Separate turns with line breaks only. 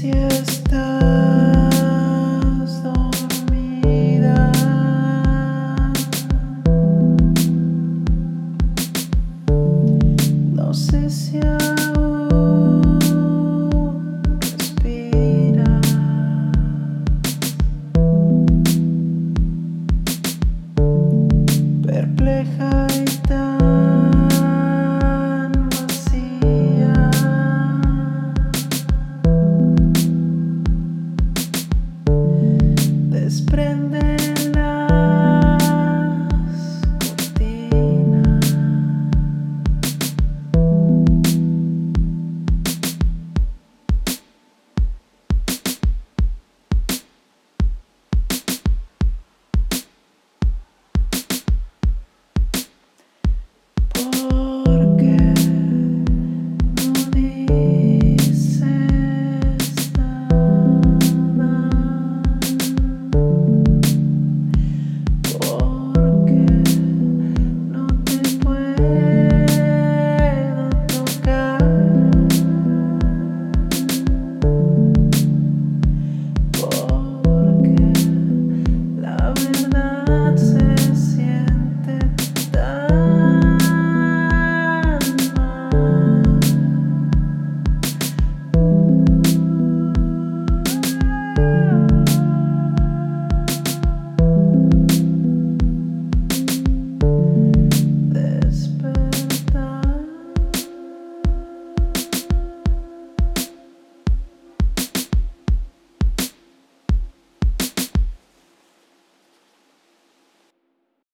Si estás dormida, no sé si aún respira. Perpleja. and then